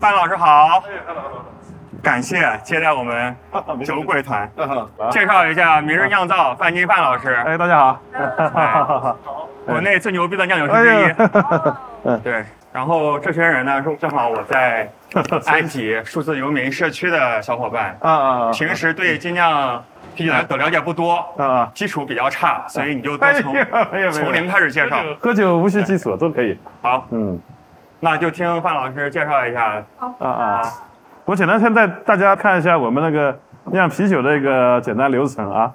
范老师好，感谢接待我们酒鬼团，介绍一下明日酿造范金范老师，哎，大家好，哎。国内最牛逼的酿酒师之一。对，然后这些人呢，是正好我在 安吉数字游民社区的小伙伴，啊啊平时对精酿啤酒的了解不多，啊啊！基础比较差，所以你就多从从零开始介绍。喝酒无需基础都可以。好，嗯那就听范老师介绍一下。啊啊！我简单先带大家看一下我们那个酿啤酒的一个简单流程啊。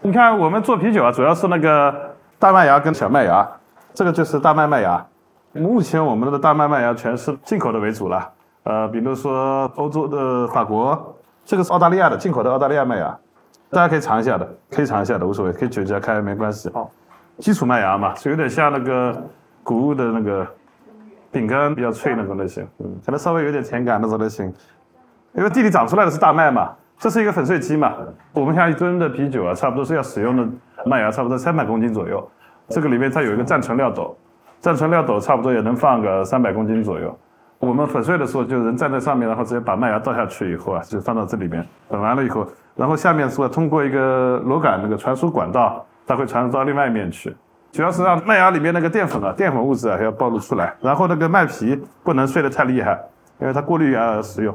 你看我们做啤酒啊，主要是那个大麦芽跟小麦芽，这个就是大麦麦芽。目前我们的大麦麦芽全是进口的为主了，呃，比如说欧洲的法国，这个是澳大利亚的进口的澳大利亚麦芽，大家可以尝一下的，可以尝一下的，无所谓，可以酒家开没关系。哦，基础麦芽嘛，是有点像那个谷物的那个饼干，比较脆那种类型，嗯，可能稍微有点甜感那种类型。因为地里长出来的是大麦嘛，这是一个粉碎机嘛。我们像一吨的啤酒啊，差不多是要使用的麦芽差不多三百公斤左右。这个里面它有一个暂存料斗，暂存料斗差不多也能放个三百公斤左右。我们粉碎的时候，就人站在上面，然后直接把麦芽倒下去以后啊，就放到这里面，粉完了以后，然后下面是通过一个螺杆那个传输管道，它会传输到另外一面去。主要是让麦芽里面那个淀粉啊，淀粉物质啊要暴露出来，然后那个麦皮不能碎得太厉害，因为它过滤啊使用。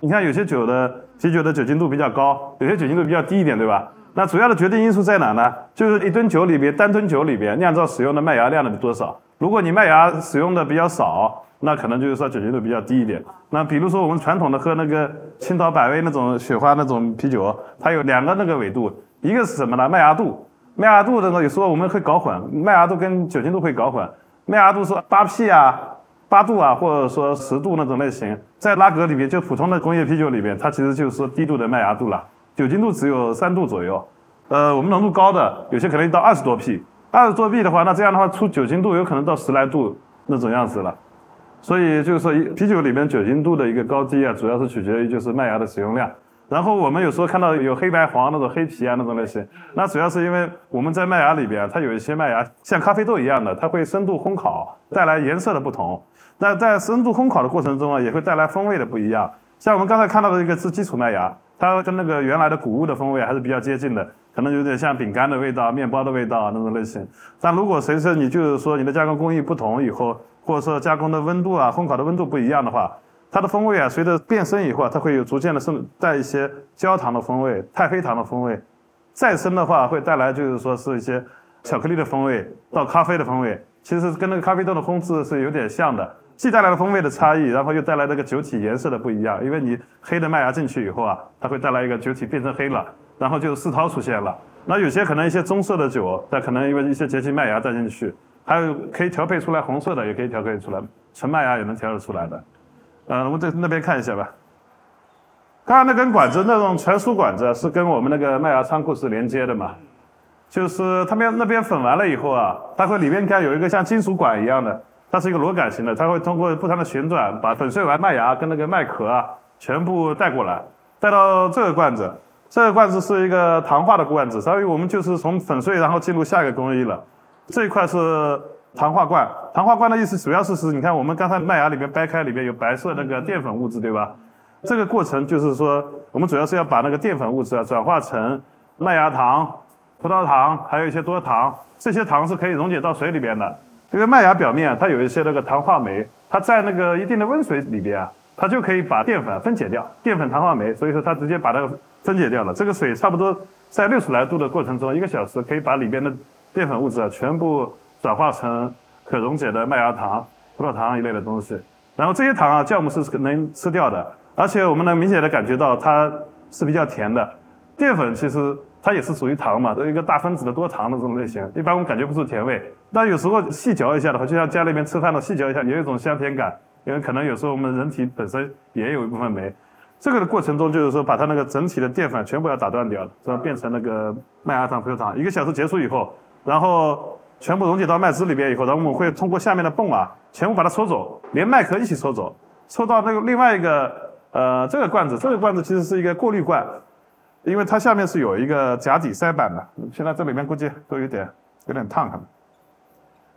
你看有些酒的啤酒的酒精度比较高，有些酒精度比较低一点，对吧？那主要的决定因素在哪呢？就是一吨酒里边，单吨酒里边酿造使用的麦芽量的多少。如果你麦芽使用的比较少，那可能就是说酒精度比较低一点。那比如说我们传统的喝那个青岛百威那种雪花那种啤酒，它有两个那个纬度，一个是什么呢？麦芽度。麦芽度的呢，有时候我们会搞混，麦芽度跟酒精度会搞混。麦芽度是八 P 啊、八度啊，或者说十度那种类型，在拉格里面，就普通的工业啤酒里面，它其实就是说低度的麦芽度了，酒精度只有三度左右。呃，我们浓度高的有些可能到二十多 P，二十多 P 的话，那这样的话出酒精度有可能到十来度那种样子了。所以就是说，啤酒里面酒精度的一个高低啊，主要是取决于就是麦芽的使用量。然后我们有时候看到有黑白黄那种黑皮啊那种类型，那主要是因为我们在麦芽里边，它有一些麦芽像咖啡豆一样的，它会深度烘烤，带来颜色的不同。那在深度烘烤的过程中啊，也会带来风味的不一样。像我们刚才看到的一个是基础麦芽，它跟那个原来的谷物的风味还是比较接近的，可能有点像饼干的味道、面包的味道那种类型。但如果随着你就是说你的加工工艺不同以后，或者说加工的温度啊、烘烤的温度不一样的话，它的风味啊，随着变深以后啊，它会有逐渐的渗带一些焦糖的风味、太妃糖的风味，再深的话会带来就是说是一些巧克力的风味到咖啡的风味，其实跟那个咖啡豆的烘制是有点像的，既带来了风味的差异，然后又带来那个酒体颜色的不一样，因为你黑的麦芽进去以后啊，它会带来一个酒体变成黑了，然后就世涛出现了。那有些可能一些棕色的酒，它可能因为一些节气麦芽带进去，还有可以调配出来红色的，也可以调配出来，纯麦芽也能调得出来的。呃，我们在那边看一下吧。刚刚那根管子，那种传输管子是跟我们那个麦芽仓库是连接的嘛？就是他们那边粉完了以后啊，它会里面看有一个像金属管一样的，它是一个螺杆形的，它会通过不断的旋转，把粉碎完麦芽跟那个麦壳啊全部带过来，带到这个罐子。这个罐子是一个糖化的罐子，所以我们就是从粉碎然后进入下一个工艺了。这一块是糖化罐，糖化罐的意思主要是是，你看我们刚才麦芽里面掰开，里面有白色那个淀粉物质，对吧？这个过程就是说，我们主要是要把那个淀粉物质啊转化成麦芽糖、葡萄糖，还有一些多糖，这些糖是可以溶解到水里边的。因为麦芽表面啊它有一些那个糖化酶，它在那个一定的温水里边啊，它就可以把淀粉分解掉，淀粉糖化酶，所以说它直接把它分解掉了。这个水差不多在六十来度的过程中，一个小时可以把里边的淀粉物质啊全部转化成可溶解的麦芽糖、葡萄糖一类的东西。然后这些糖啊，酵母是能吃掉的，而且我们能明显的感觉到它是比较甜的。淀粉其实它也是属于糖嘛，一个大分子的多糖的这种类型，一般我们感觉不出甜味。但有时候细嚼一下的话，就像家里面吃饭的细嚼一下，也有一种香甜感，因为可能有时候我们人体本身也有一部分酶。这个的过程中，就是说把它那个整体的淀粉全部要打断掉，这样变成那个麦芽糖、葡萄糖。一个小时结束以后，然后全部溶解到麦汁里边以后，然后我们会通过下面的泵啊，全部把它抽走，连麦壳一起抽走，抽到那个另外一个呃这个罐子，这个罐子其实是一个过滤罐，因为它下面是有一个夹底塞板的，现在这里面估计都有点有点烫，可能。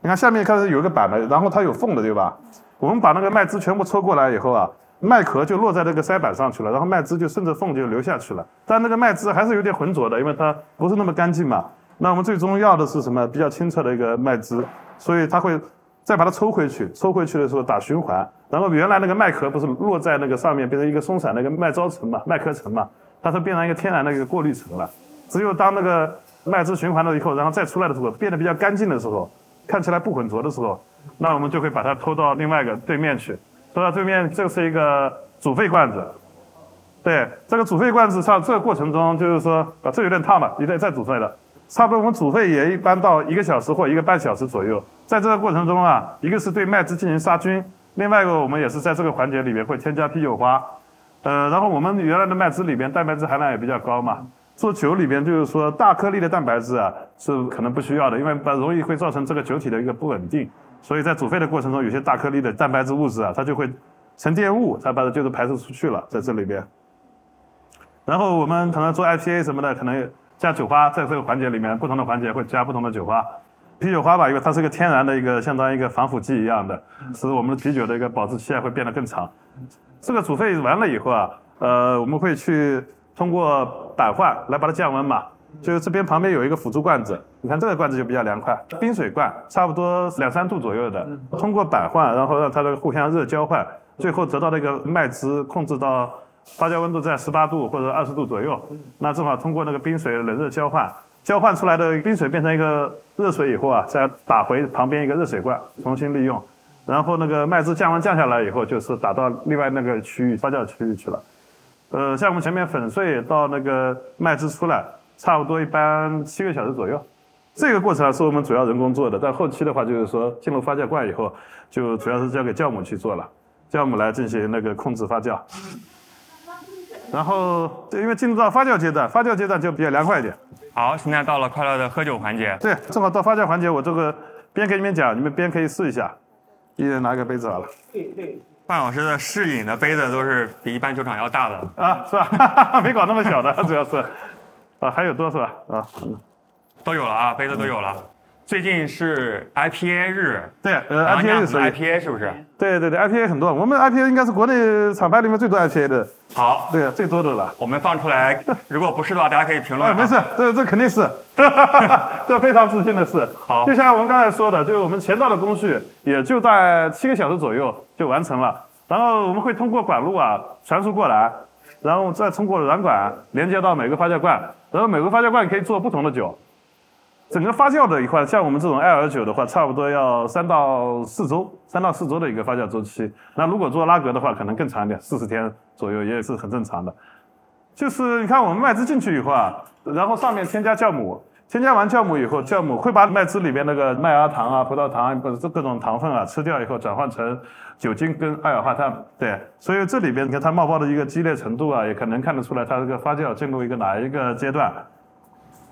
你看下面开始有一个板的，然后它有缝的，对吧？我们把那个麦汁全部抽过来以后啊，麦壳就落在这个筛板上去了，然后麦汁就顺着缝就流下去了。但那个麦汁还是有点浑浊的，因为它不是那么干净嘛。那我们最终要的是什么？比较清澈的一个麦汁，所以它会再把它抽回去，抽回去的时候打循环，然后原来那个麦壳不是落在那个上面变成一个松散的一个麦糟层嘛，麦壳层嘛，它是变成一个天然的一个过滤层了。只有当那个麦汁循环了以后，然后再出来的时候，变得比较干净的时候，看起来不浑浊的时候，那我们就会把它拖到另外一个对面去。拖到对面，这是一个煮沸罐子。对，这个煮沸罐子上这个过程中，就是说啊，这有点烫了，你得再煮沸了。差不多我们煮沸也一般到一个小时或一个半小时左右。在这个过程中啊，一个是对麦汁进行杀菌，另外一个我们也是在这个环节里面会添加啤酒花。呃，然后我们原来的麦汁里边蛋白质含量也比较高嘛，做酒里边就是说大颗粒的蛋白质啊是可能不需要的，因为把容易会造成这个酒体的一个不稳定。所以在煮沸的过程中，有些大颗粒的蛋白质物质啊，它就会沉淀物，它把它就是排出出去了，在这里边。然后我们可能做 IPA 什么的，可能加酒花，在这个环节里面，不同的环节会加不同的酒花。啤酒花吧，因为它是一个天然的一个，相当于一个防腐剂一样的，使我们的啤酒的一个保质期啊会变得更长。这个煮沸完了以后啊，呃，我们会去通过板换来把它降温嘛。就是这边旁边有一个辅助罐子，你看这个罐子就比较凉快，冰水罐，差不多两三度左右的，通过板换，然后让它这个互相热交换，最后得到那个麦汁控制到发酵温度在十八度或者二十度左右，那正好通过那个冰水冷热交换，交换出来的冰水变成一个热水以后啊，再打回旁边一个热水罐重新利用，然后那个麦汁降温降下来以后，就是打到另外那个区域发酵区域去了。呃，像我们前面粉碎到那个麦汁出来。差不多一般七个小时左右，这个过程是我们主要人工做的。但后期的话，就是说进入发酵罐以后，就主要是交给酵母去做了，酵母来进行那个控制发酵。然后，因为进入到发酵阶段，发酵阶段就比较凉快一点。好，现在到了快乐的喝酒环节。对，正好到发酵环节，我这个边给你们讲，你们边可以试一下。一人拿一个杯子好了。对对范老师的试饮的杯子都是比一般酒厂要大的啊，是吧？没搞那么小的，主要是。啊，还有多是吧？啊，都有了啊，杯子都有了。最近是 IPA 日，对，呃，IPA 是 IPA 是不是？对对对，IPA 很多，我们 IPA 应该是国内厂牌里面最多 IPA 的。好，对，最多的了。我们放出来，如果不是的话，大家可以评论。没事，这这肯定是，这非常自信的事。好，就像我们刚才说的，就是我们前道的工序也就在七个小时左右就完成了，然后我们会通过管路啊传输过来。然后再通过软管连接到每个发酵罐，然后每个发酵罐可以做不同的酒。整个发酵的一块，像我们这种艾尔酒的话，差不多要三到四周，三到四周的一个发酵周期。那如果做拉格的话，可能更长一点，四十天左右也是很正常的。就是你看我们麦汁进去以后啊，然后上面添加酵母。添加完酵母以后，酵母会把麦汁里边那个麦芽糖啊、葡萄糖或者各种糖分啊吃掉以后，转换成酒精跟二氧化碳。对，所以这里边你看它冒泡的一个激烈程度啊，也可能看得出来它这个发酵进入一个哪一个阶段。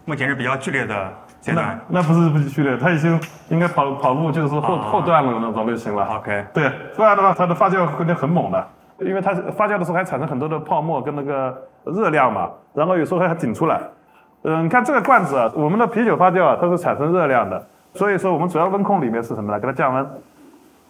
目前是比较剧烈的阶段。那不是不剧烈，他已经应该跑跑步就是说后后段了那种类型了。OK。对，不然的话它的发酵会变很猛的，因为它发酵的时候还产生很多的泡沫跟那个热量嘛，然后有时候还顶出来。嗯，你看这个罐子啊，我们的啤酒发酵啊，它是产生热量的，所以说我们主要温控里面是什么呢？给它降温。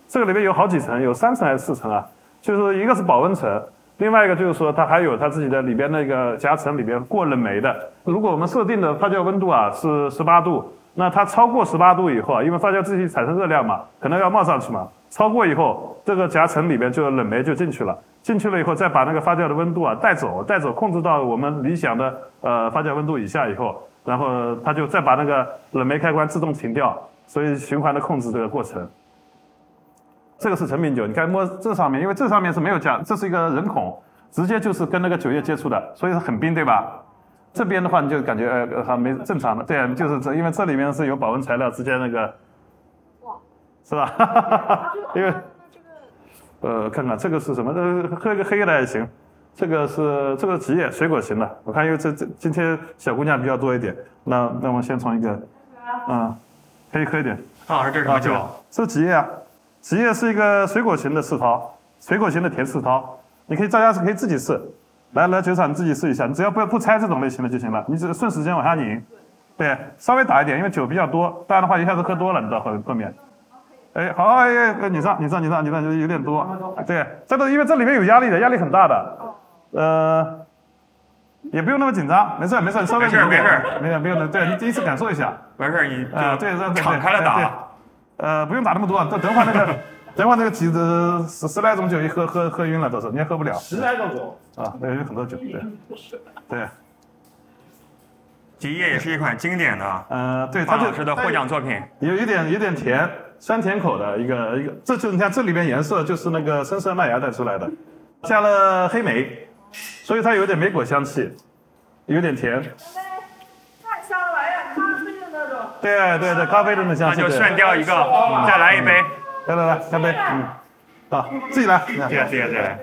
这个里面有好几层，有三层还是四层啊？就是一个是保温层，另外一个就是说它还有它自己的里边那个夹层里边过冷媒的。如果我们设定的发酵温度啊是十八度，那它超过十八度以后啊，因为发酵自己产生热量嘛，可能要冒上去嘛，超过以后这个夹层里边就冷媒就进去了。进去了以后，再把那个发酵的温度啊带走，带走控制到我们理想的呃发酵温度以下以后，然后它就再把那个冷媒开关自动停掉，所以循环的控制这个过程。这个是成品酒，你看摸这上面，因为这上面是没有加，这是一个人孔，直接就是跟那个酒液接触的，所以是很冰，对吧？这边的话你就感觉呃还没正常的，对，啊就是这，因为这里面是有保温材料直接那个，哇，是吧？因为。呃，看看这个是什么？呃，喝一个黑的也行。这个是这个职业水果型的。我看因为这这今天小姑娘比较多一点，那那我们先从一个，嗯，可以喝一点。啊，这是什么酒？是吉叶啊。吉叶是一个水果型的世涛，水果型的甜世涛。你可以在家是可以自己试，来来酒厂你自己试一下，你只要不要不拆这种类型的就行了。你只顺时间往下拧，对，稍微打一点，因为酒比较多，不然的话一下子喝多了，你知道后后面。哎，好，哎，哎你上，你上，你上，你上，就有点多。对，这个因为这里面有压力的，压力很大的。呃，也不用那么紧张，没事没事，稍微没事没事，没有没有的，对你第一次感受一下。完事儿你啊，对对对，敞开了对打。。呃，不用打那么多，等等会儿那个，等会儿那个几十十十来种酒一喝喝喝晕了都是，你也喝不了。十来种酒，啊，那，有很多酒，对，对，吉叶也是一款经典的呃，对，它就方老师的获奖作品。有一点有点甜，酸甜口的一个一个，这就你看这里边颜色就是那个深色麦芽带出来的，加了黑莓，所以它有点莓果香气，有点甜。对对对，咖啡的那香气。那就对涮掉一个，再来一杯。来来来，干杯，嗯，好，自己来。谢谢谢谢谢谢。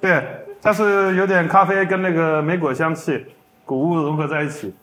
对，它是有点咖啡跟那个莓果香气、谷物融合在一起，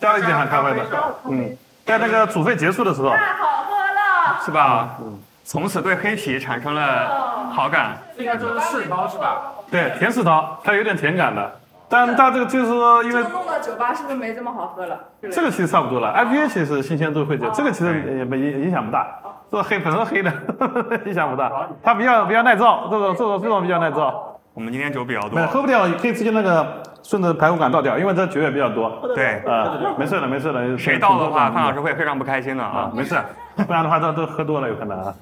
加了一点含咖啡的。嗯，在那个煮沸结束的时候，太好喝了。是吧？嗯从此对黑啤产生了好感。应该说是世涛是吧？对，甜柿桃，它有点甜感的，但但这个就是说，因为弄到酒吧是不是没这么好喝了？这个其实差不多了，IPA 其实新鲜度会减，这个其实也没影响不大，这黑本身黑的 影响不大，它比较比较耐造，这种这种这种比较耐造，我们今天酒比较没有喝，不掉可以直接那个顺着排骨管倒掉，因为这酒也比较多，对，啊，没事的没事的，谁倒的话，范老师师会非常不开心的啊。啊。没事，不然的话都都喝多了有可能啊，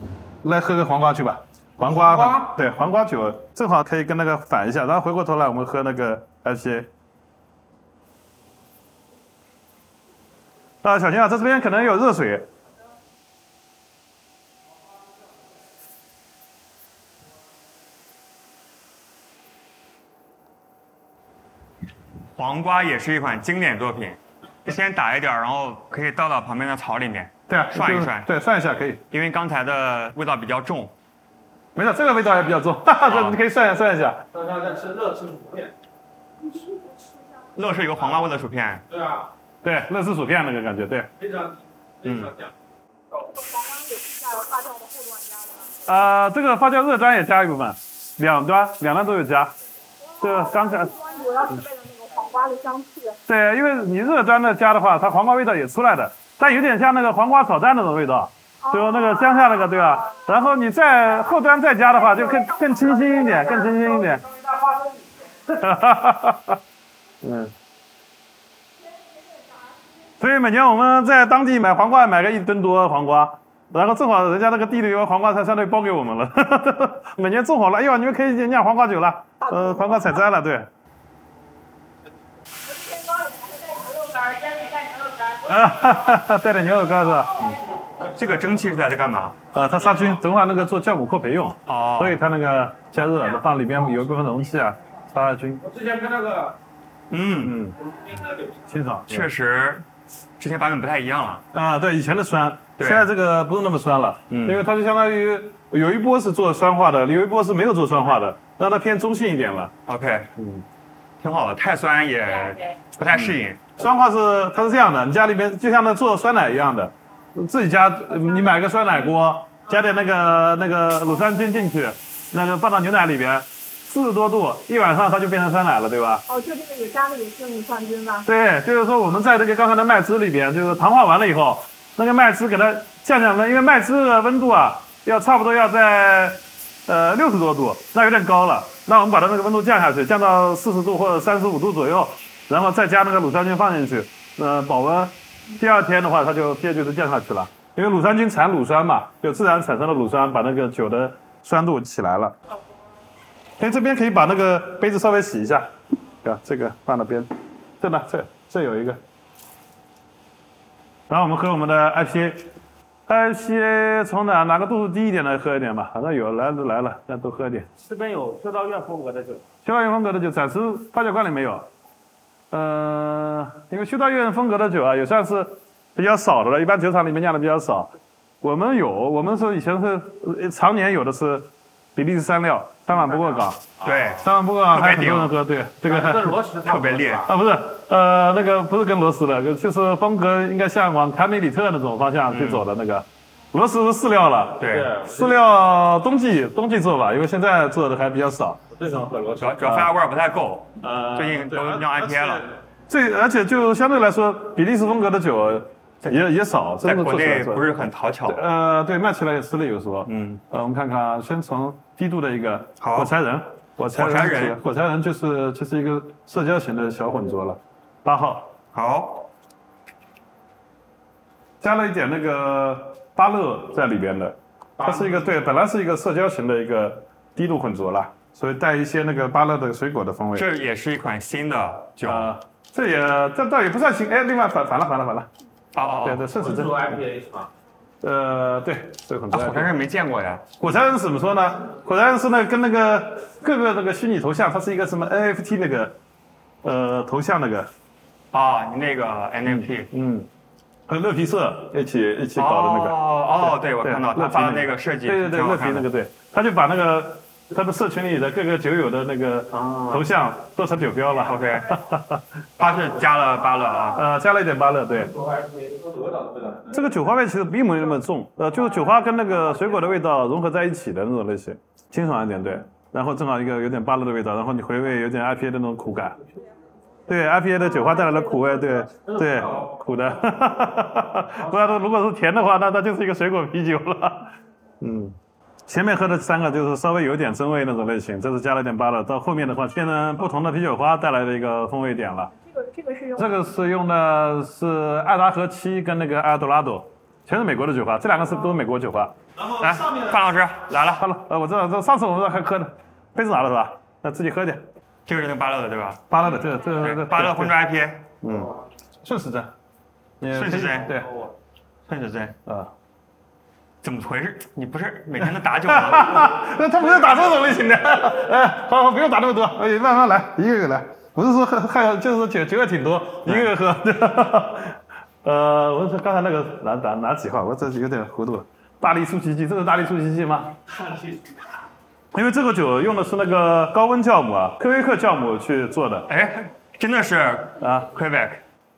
来喝个黄瓜去吧。黄瓜？对黄瓜酒正好可以跟那个反一下，然后回过头来我们喝那个 IPA。啊，小心啊，在这边可能有热水。黄瓜也是一款经典作品，先打一点儿，然后可以倒到旁边的草里面，对啊，涮一涮对，涮一下可以，因为刚才的味道比较重。没事，这个味道也比较重，哈哈，这你可以涮一下涮一下。大家在吃热吃薯片，乐事有黄瓜味的薯片，对啊，对，乐事薯片那个感觉，对。非常非常香。黄瓜也是加入发酵的后段加的？啊、这个发酵热端也加一部分，两端两端都有加。这个刚才端主要是为了那个黄瓜的香气。对，因为你热端的加的话，它黄瓜味道也出来的，但有点像那个黄瓜炒蛋那种味道，就那个乡下那个对吧？然后你在后端再加的话，就更更清新一点，更清新一点。嗯。所以每年我们在当地买黄瓜，买个一吨多黄瓜，然后正好人家那个地里有黄瓜，他相当于包给我们了。每年种好了，哎呦，你们可以酿黄瓜酒了，呃，黄瓜采摘了，对。天高里还带牛肉干，煎里带牛肉干。啊，哈哈哈，带点牛肉干是吧？这个蒸汽是在这干嘛？呃，它杀菌，等会儿那个做酵母扩培用，哦所以它那个加热放里边有一部分容器啊，杀菌，我之前跟那个嗯，嗯，清爽。确实，之前版本不太一样了。啊，对，以前的酸，对。现在这个不是那么酸了，嗯。因为它就相当于有一波是做酸化的，有一波是没有做酸化的，让它偏中性一点了。OK，嗯，挺好的，太酸也不太适应。酸化是它是这样的，你家里面就像那做酸奶一样的，自己家呃你买个酸奶锅，加点那个那个乳酸菌进去，那个放到牛奶里边，四十多度，一晚上它就变成酸奶了，对吧？哦，就这个也加的也是乳酸菌吧？对，就是说我们在这个刚才的麦汁里边，就是糖化完了以后，那个麦汁给它降降温，因为麦汁的温度啊，要差不多要在呃六十多度，那有点高了。那我们把它那个温度降下去，降到四十度或者三十五度左右，然后再加那个乳酸菌放进去，呃，保温。第二天的话，它就 pH 就降下去了，因为乳酸菌产乳酸嘛，就自然产生的乳酸把那个酒的酸度起来了。哎，这边可以把那个杯子稍微洗一下，对吧？这个放那边，这呢，这这有一个。然后我们喝我们的 IPA，IPA 从哪哪个度数低一点的喝一点吧，反正有来都来了，那多喝一点。这边有修道院风格的酒，修道院风格的酒暂时发酵罐里没有，呃，因为修道院风格的酒啊，也算是比较少的了，一般酒厂里面酿的比较少。我们有，我们是以前是呃常年有的是比利时山料，三碗不过岗，对，三碗不过岗还有很多人喝，对这个。跟罗什特别烈啊。啊，不是，呃，那个不是跟罗斯的，就是风格应该像往凯美里特那种方向去走的那个。罗斯是饲料了，对，饲料冬季冬季做吧，因为现在做的还比较少。最喜欢喝罗什主。要主要发酵味儿不太够，呃最近都酿 IPA 了。这而且就相对来说，比利时风格的酒，也也少，在国内不是很讨巧。呃，对，卖起来也吃力有时候。嗯，呃，我们看看啊，先从低度的一个好。火柴人，火柴人火柴人。就是就是一个社交型的小混浊了，八号。好，加了一点那个芭乐在里边的，它是一个对，本来是一个社交型的一个低度混浊了，所以带一些那个芭乐的水果的风味。这也是一款新的酒。这也这倒也不算新，哎，另外反反了反了反了，哦哦，对对，顺时针做，IPA 是吗？呃，对，这个混浊啊，。火山人没见过呀。火山人是怎么说呢？火山人是那跟那个各个那个虚拟头像，它是一个什么 NFT 那个呃头像那个，啊，你那个 NFT 嗯，和乐皮社一起一起搞的那个。哦哦，对，我看到他发的那个设计，对对对，乐皮那个对，他就把那个他的社群里的各个酒友的那个啊头像做成酒标了。OK，它是加了芭乐啊。呃，加了一点芭乐，对。这个酒花味其实并没有那么重，呃，就是酒花跟那个水果的味道融合在一起的那种类型，清爽一点，对。然后正好一个有点芭乐的味道，然后你回味有点 IPA 的那种苦感。对，IPA 的酒花带来的苦味，对对，苦的。不然如果是甜的话，那那就是一个水果啤酒了。嗯，前面喝的三个就是稍微有点真味那种类型，这是加了点巴乐，到后面的话变成不同的啤酒花带来的一个风味点了。这个这个是用这个是用的是爱达荷七跟那个阿多拉多，全是美国的酒花，这两个是都是美国酒花。然后来，上面的。范老师来了，好了，呃，我知道，这上次我们这还喝的，杯子拿了是吧？那自己喝点，这个是那个芭乐的对吧？巴乐的，这个这个这对，个芭乐混装 IPA，嗯，顺时针，顺时针。对，顺时针，啊，怎么回事？你不是每天都打酒吗？那他不是打这种类型的，哎，好好，不用打那么多，哎，慢慢来，一个个来，不是说喝还就是说酒酒也挺多，一个个喝。呃，我说刚才那个哪哪哪几号？我这有点糊涂了。大力出奇迹，这是大力出奇迹吗？因为这个酒用的是那个高温酵母啊，科威克酵母去做的哎，真的是啊，Quebec，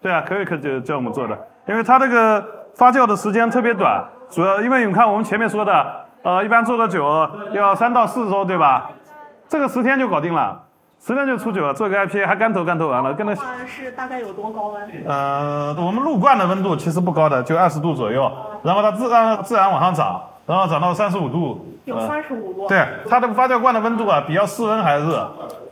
对啊，科威克酵酵母做的，因为它这个发酵的时间特别短，主要因为你看我们前面说的，呃，一般做个酒要三到四周，对吧？这个十天就搞定了，十天就出酒了，做个 IPA 还干投干投完了，跟那话是大概有多高温？呃，我们入罐的温度其实不高的，就二十度左右，然后它自然自然往上涨，然后涨到三十五度，有呃三十五度。对，它的发酵罐的温度啊，比较室温还热。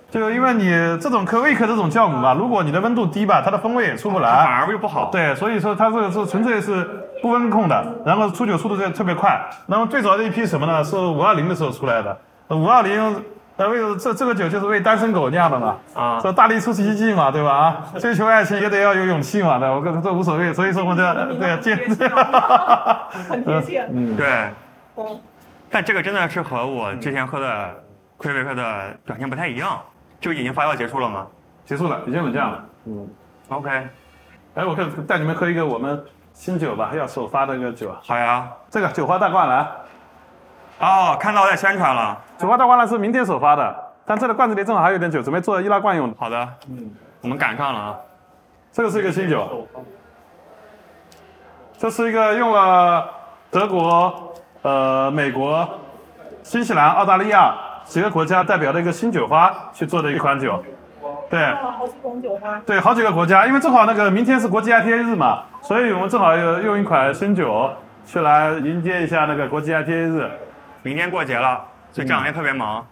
就因为你这种科威克这种酵母吧，如果你的温度低吧，它的风味也出不来反。而又不好。对，所以说它这个是纯粹是不温控的，然后出酒速度就特别快。那么最早的一批什么呢？是五二零的时候出来的。五二零，那，为这这个酒就是为单身狗酿的嘛。啊这大力出奇迹嘛，对吧？啊，追求爱情也得要有勇气嘛，对吧？我跟这无所谓，所以说我们这对坚持。很贴切。嗯，对，嗯，但这个真的是和我之前喝的魁北克的表现不太一样。就已经发酵结束了吗结束了，已经冷降了。嗯，？OK，哎，我看带你们喝一个我们新酒吧，要首发的那个酒，好呀。这个酒花大灌篮。哦，看到在宣传了。酒花大灌篮是明天首发的，但这个罐子里正好还有点酒，准备做易拉罐用的。好的，嗯，我们赶上了啊。这个是一个新酒，这是一个用了德国、呃美国、新西兰、澳大利亚几个国家代表的一个新酒花去做的一款酒。对了好几种酒花。对，好几个国家，因为正好那个明天是国际 IPA 日嘛，所以我们正好有用一款新酒去来迎接一下那个国际 IPA 日。明天过节了，所以这两天特别忙。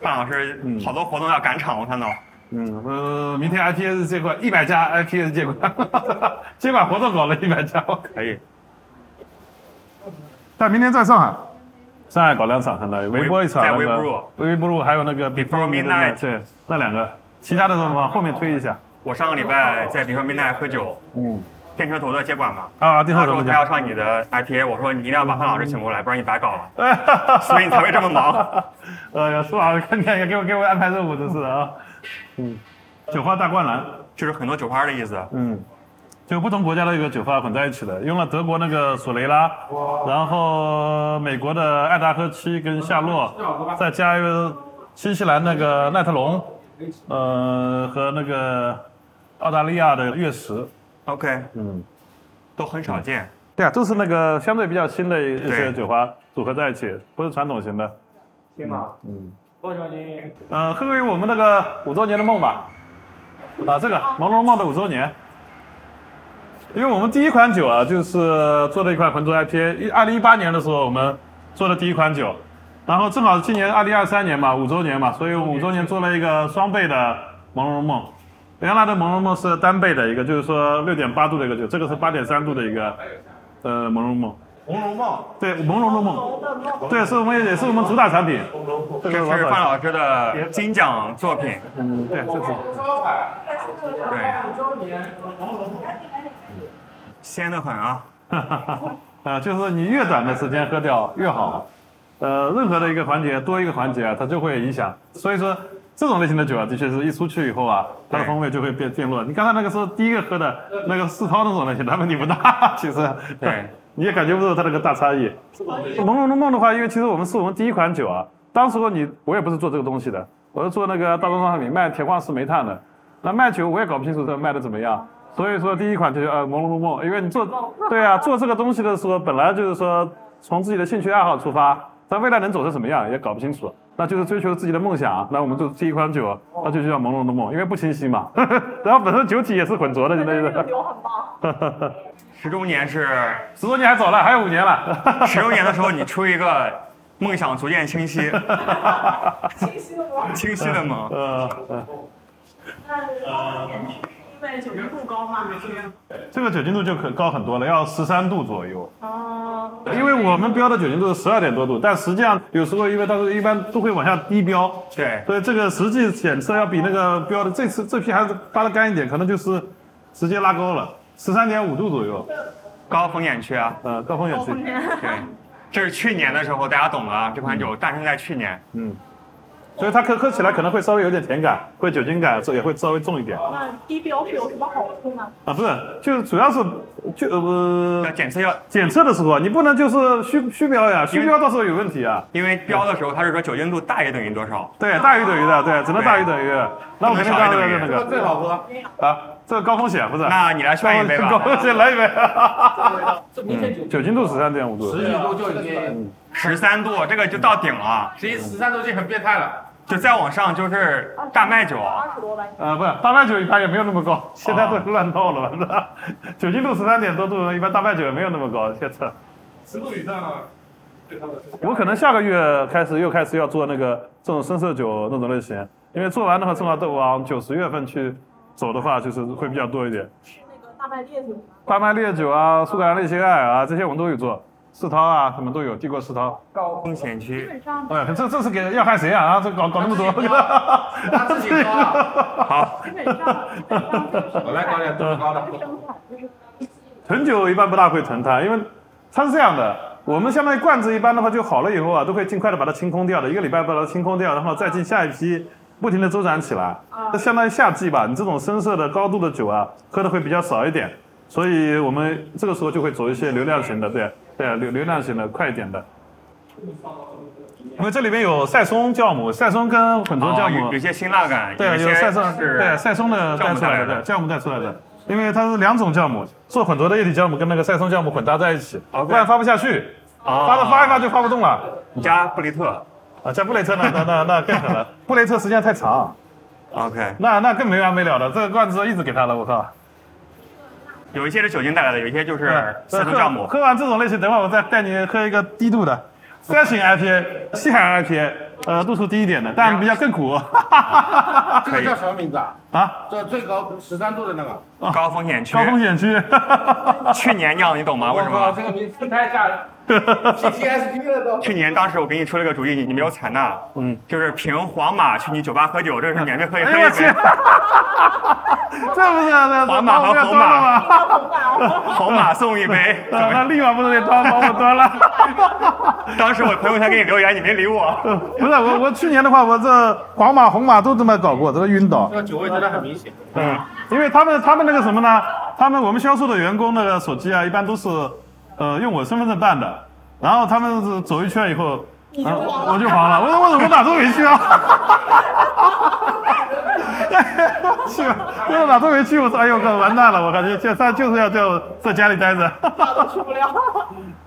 范老师好多活动要赶场，我看到。嗯，呃，明天 IPA 日接管一百家 IPA 日接管，接管活动搞了一百家，可以。但明天在上海，上海搞两场，相当于微波一场，那个微波炉微波炉还有那个 Before Midnight 对，那两个，其他的都往后面推一下。我上个礼拜在比如说 Midnight 喝酒，嗯，电车头的接管嘛，啊，电他说他要？上你的 IPA，我说你一定要把范老师请过来，不然你白搞了，所以你才会这么忙。哎呀，是吧？看看给我给我安排任务，真是啊。嗯，酒花大灌篮，就是很多酒花的意思。嗯，就不同国家的一个酒花混在一起的，用了德国那个索雷拉，然后美国的爱达荷七跟夏洛，再加一个新西兰那个奈特龙，呃和那个澳大利亚的月石，OK，嗯，都很少见。对啊，都是那个相对比较新的一一些酒花组合在一起，不是传统型的。行吗，嗯，多少斤？呃，喝给我们那个五周年的梦吧，啊，这个朦胧梦的五周年，因为我们第一款酒啊，就是做了一款浑浊 IPA，一二零一八年的时候我们做的第一款酒，然后正好今年二零二三年嘛，五周年嘛，所以五周年做了一个双倍的朦胧梦。原来的朦胧梦是单倍的一个，就是说六点八度的一个酒，这个是八点三度的一个，呃，朦胧梦。朦胧梦，对，朦胧的梦，对，是我们也是我们主打产品。这这是范老师的金奖作品。嗯，对，这是。对，鲜得很啊。呃，就是你越短的时间喝掉越好。呃，任何的一个环节多一个环节啊，它就会影响。所以说，这种类型的酒啊，的确是一出去以后啊，它的风味就会变变弱。你刚才那个是第一个喝的那个世涛那种类型，它问题不大，其实。对。你也感觉不到它那个大差异。朦胧的梦的话，因为其实我们是我们第一款酒啊，当时候你我也不是做这个东西的，我是做那个大宗商品卖铁矿石煤炭的，那卖酒我也搞不清楚这卖的怎么样。所以说第一款就是呃朦胧的梦，因为你做对啊做这个东西的时候，本来就是说从自己的兴趣爱好出发，但未来能走成什么样也搞不清楚，那就是追求自己的梦想。那我们就这一款酒，那就叫朦胧的梦，因为不清晰嘛。然后本身酒体也是浑浊的，现在是。酒很棒。十周年是十周年还早了，还有五年了。十周年的时候你出一个梦想逐渐清晰，清晰的梦，清晰的梦。呃呃。为酒精度高吗。这个酒精度就可高很多了，要十三度左右。哦。因为我们标的酒精度是十二点多度，但实际上有时候因为它是一般都会往下低标。对。所以这个实际检测要比那个标的这次这批还是发的干一点，可能就是直接拉高了。十三点五度左右，高风险区啊，呃，高风险区，对，这是去年的时候大家懂了，这款酒诞生在去年，嗯，所以它喝喝起来可能会稍微有点甜感，会酒精感，这也会稍微重一点。那低标是有什么好处呢？啊，不是，就是主要是就呃，要检测要检测的时候，你不能就是虚虚标呀，虚标到时候有问题啊。因为标的时候它是说酒精度大于等于多少？对，大于等于的，对，只能大于等于。那我肯定刚刚那个最好喝啊。这个高风险不是？那你来炫一杯吧。高风险来一杯。这明显酒精度十三点五度。十几度就已经。十三度，这个就到顶了。十一十三度已经很变态了。就再往上就是大麦酒。二十多呃，不是，大麦酒一般也没有那么高，现在都乱套了，是吧？酒精度十三点多度，一般大麦酒也没有那么高，现在。十度以上了。我可能下个月开始又开始要做那个这种深色酒那种类型，因为做完的话正好都往九十月份去。走的话就是会比较多一点。那个大麦烈酒。大麦烈酒啊，苏格兰烈性爱啊，这些我们都有做。世涛啊，什么都有，帝国世涛。高风险区。哎，这这是给要害谁啊？啊，这搞搞那么多。自己说。好。基本上，我来搞点多高的。囤酒一般不大会囤它，因为它是这样的，我们相当于罐子一般的话就好了以后啊，都会尽快的把它清空掉的，一个礼拜把它清空掉，然后再进下一批。不停的周转起来，那相当于夏季吧。你这种深色的高度的酒啊，喝的会比较少一点，所以我们这个时候就会走一些流量型的，对对，流流量型的快一点的。因为这里面有赛松酵母，赛松跟混浊酵母。有些辛辣感，对，有赛松对赛松的带出来的酵母带出来的，因为它是两种酵母，做混浊的液体酵母跟那个赛松酵母混搭在一起，不然发不下去，发的发一发就发不动了。你加布雷特。啊，加布雷特那那那那更狠了，布雷特时间太长，OK，那那更没完没了的，这个罐子一直给他了，我靠。有一些是酒精带来的，有一些就是色素酵母。喝完这种类型，等会儿我再带你喝一个低度的，三型 IPA，西海岸 IPA，呃，度数低一点的，但比较更苦。这个叫什么名字啊？啊，这最高十三度的那个。高风险区。高风险区。去年酿，你懂吗？为什么？这个名字太吓人。PTSD 了都。去年当时我给你出了个主意，你你没有采纳。嗯。就是凭皇马去你酒吧喝酒，这是免费喝一杯。我去。这不是那皇马和红马。红马送一杯。那立马不是得端把我端了。当时我朋友圈给你留言，你没理我。不是我，我去年的话，我这皇马、红马都这么搞过，这个晕倒。这个酒味真的很明显。嗯。因为他们他们那个什么呢？他们我们销售的员工那个手机啊，一般都是。呃，用我身份证办的，然后他们是走一圈以后，我就黄了。我说我怎么哪都没去啊？去，我说哪都没去。我说哎呦哥，完蛋了！我感觉就他就是要在在家里待着。哪都去不了。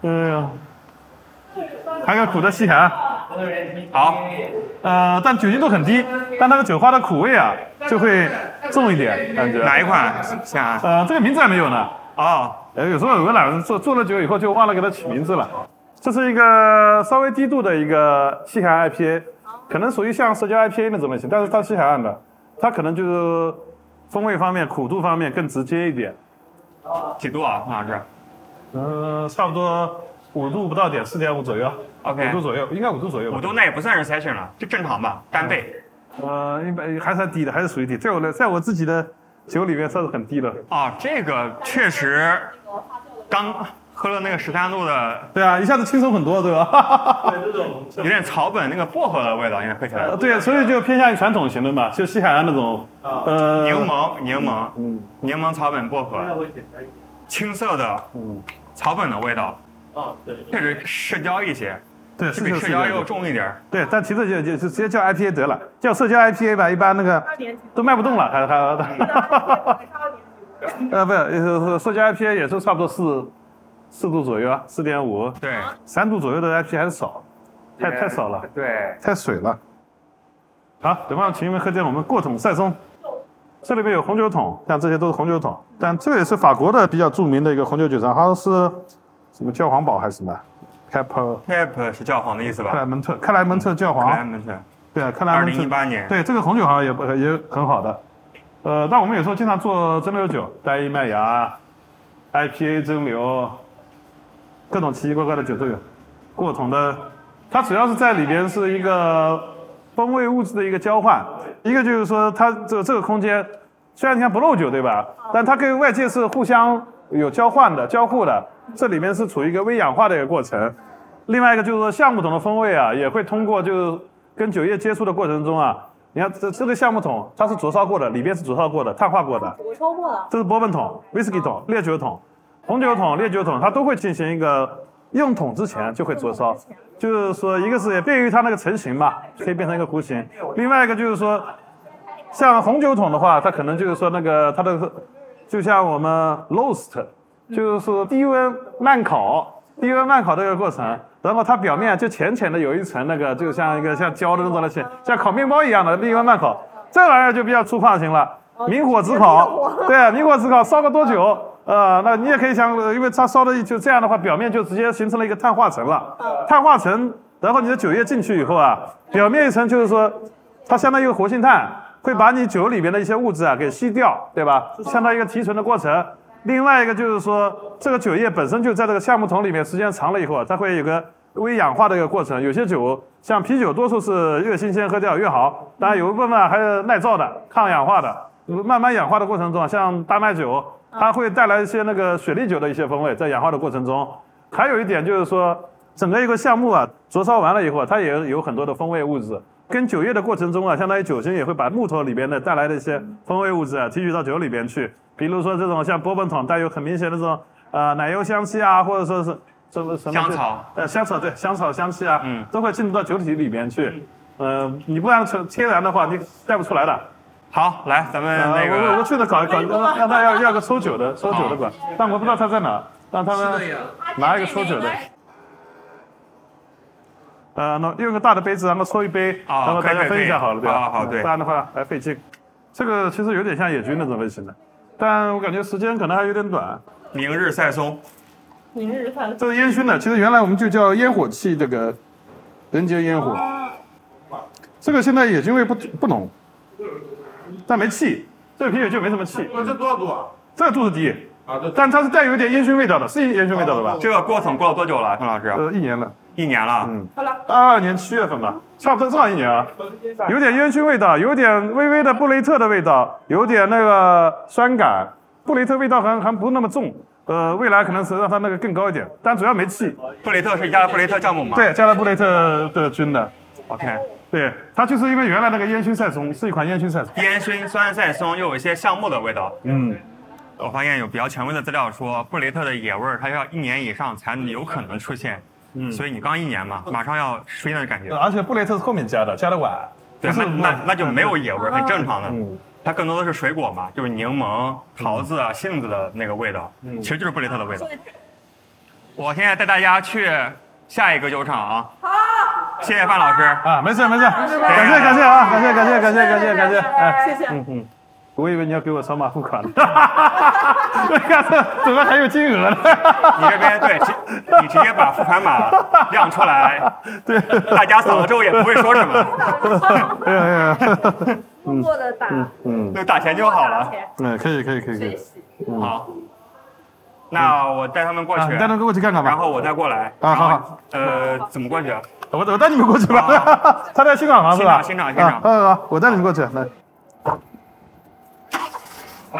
哎呀，还有苦的西海好，呃，但酒精度很低，但那个酒花的苦味啊就会重一点感觉。哪一款？像呃，这个名字还没有呢。哦，呃，有时候有个懒人做做了酒以后就忘了给它起名字了。这是一个稍微低度的一个西海岸 IPA，可能属于像社交 IPA 那种类型，但是它西海岸的，它可能就是风味方面、苦度方面更直接一点。几度啊，潘老师嗯、差不多五度不到点，四点五左右。？OK，五度左右，应该五度左右吧。五度那也不算是 session 了，就正常吧？干贝。呃，一般还算低的，还是属于低。在我的，在我自己的酒里面算是很低的。啊，这个确实，刚喝了那个十三度的，对啊，一下子轻松很多，对吧？有点草本那个薄荷的味道，应该喝起来。呃对，所以就偏向于传统型的嘛，就西海岸那种，呃，柠檬，柠檬，嗯柠檬草本薄荷，青色的嗯，草本的味道，啊，对，确实社交一些，对，就是比社交又重一点儿。对，但其实就就就直接叫 IPA 得了，叫社交 IPA 吧，一般那个二年级，都卖不动了，还还二年级，呃不是，呃社交 IPA 也是差不多四四度左右啊，四点五，对，三度左右的 IPA 还是少，太太少了，对，太水了。好，等会儿请你们喝点我们过桶赛松，这里面有红酒桶，像这些都是红酒桶，但这个也是法国的比较著名的一个红酒酒厂，好像是什么教皇堡还是什么，Cap Cap 是教皇的意思吧？克莱门特克莱门特教皇克莱皇，门特，对啊，克莱二门特零一八年。对，这个红酒好像也不也很好的。呃，但我们有时候经常做蒸馏酒，单一麦芽、IPA 蒸馏，各种奇奇怪怪的酒都有。过桶的，它主要是在里边是一个风味物质的一个交换。一个就是说，它这这个空间，虽然你看不漏酒对吧？但它跟外界是互相有交换的、交互的。这里面是处于一个微氧化的一个过程。另外一个就是说，橡木桶的风味啊，也会通过就是跟酒液接触的过程中啊，你看这这个橡木桶它是灼烧过的，里边是灼烧过的、碳化过的，灼烧过的，这是波本桶、whisky 桶、烈酒桶、红酒桶、烈酒桶，它都会进行一个用桶之前就会灼烧，就是说一个是也便于它那个成型嘛，可以变成一个弧形；另外一个就是说，像红酒桶的话，它可能就是说那个它的就像我们 roast，就是说低温慢烤，低温慢烤这个过程，然后它表面就浅浅的有一层那个，就像一个像胶的那种的像像烤面包一样的低温慢烤，这玩意儿就比较粗犷型了，明火直烤，对，明火直烤烧个多久？呃，那你也可以想，呃因为它烧的就这样的话，表面就直接形成了一个碳化层了。碳化层，然后你的酒液进去以后啊，表面一层就是说，它相当于一个活性炭，会把你酒里面的一些物质啊给吸掉，对吧？相当于一个提纯的过程。另外一个就是说，这个酒液本身就在这个橡木桶里面，时间长了以后啊，它会有个微氧化的一个过程。有些酒像啤酒，多数是越新鲜喝掉越好，当然有一部分啊还是耐造的、抗氧化的。慢慢氧化的过程中，像大麦酒，它会带来一些那个雪莉酒的一些风味，在氧化的过程中。还有一点就是说，整个一个橡木啊，灼烧完了以后，它也有很多的风味物质。跟酒液的过程中啊，相当于酒精也会把木头里边的带来的一些风味物质啊提取到酒里边去。比如说这种像波本桶带有很明显的这种呃奶油香气啊，或者说是什么什么香草，呃香草对香草香气啊，嗯都会进入到酒体里边去。呃，你不然纯天然的话，你带不出来的。好，来咱们那个我我我去那搞搞，让让他要要个抽酒的，抽酒的管，但我不知道他在哪，让他们拿一个抽酒的。呃，那用个大的杯子，然后抽一杯，哦然后大家分一下好了，对吧？好好对不然的话还费劲。这个其实有点像野菌那种类型的，但我感觉时间可能还有点短。明日赛松，明日饭这是烟熏的，其实原来我们就叫烟火气这个人间烟火。这个现在野菌味不不浓，但没气，这个啤酒就没什么气。这多少度啊？这个度数低，但它是带有一点烟熏味道的，是烟熏味道的吧？这个过桶过了多久了，陈老师？呃，一年了，一年了。嗯，二二年七月份吧，差不多正好一年啊。有点烟熏味道，有点微微的布雷特的味道，有点那个酸感，布雷特味道还还不那么重。呃，未来可能是让它那个更高一点，但主要没气。布雷特是加了布雷特酵母吗？对，加了布雷特的菌的。，OK。对，它就是因为原来那个烟熏赛松是一款烟熏赛松。烟熏酸赛松又有一些橡木的味道。嗯，我发现有比较权威的资料说，布雷特的野味儿它要一年以上才有可能出现。嗯，所以你刚一年嘛，马上要出现的感觉。而且布雷特是后面加的，加的晚。对，那那那就没有野味，很正常的。嗯它更多的是水果嘛，就是柠檬、桃子啊、杏子的那个味道，嗯其实就是布雷特的味道。我现在带大家去下一个酒厂啊。好。谢谢范老师。啊，没事没事，感谢感谢啊，感谢感谢感谢感谢感谢，哎，谢谢。嗯嗯，我以为你要给我扫码付款呢。我看这怎么还有金额呢？你这边对，你直接把付款码亮出来，对，大家扫了之后也不会说什么，哎呀哎呀，通过的打，嗯就打钱就好了。嗯，可以可以可以可以谢。谢。好，那我带他们过啊，去你，带他们过去看看吧。然后我再过来。啊好好。呃，怎么过去啊？我我带你们过去吧。他在新港房是吧？新港新港新港啊好好，我带你们过去。来，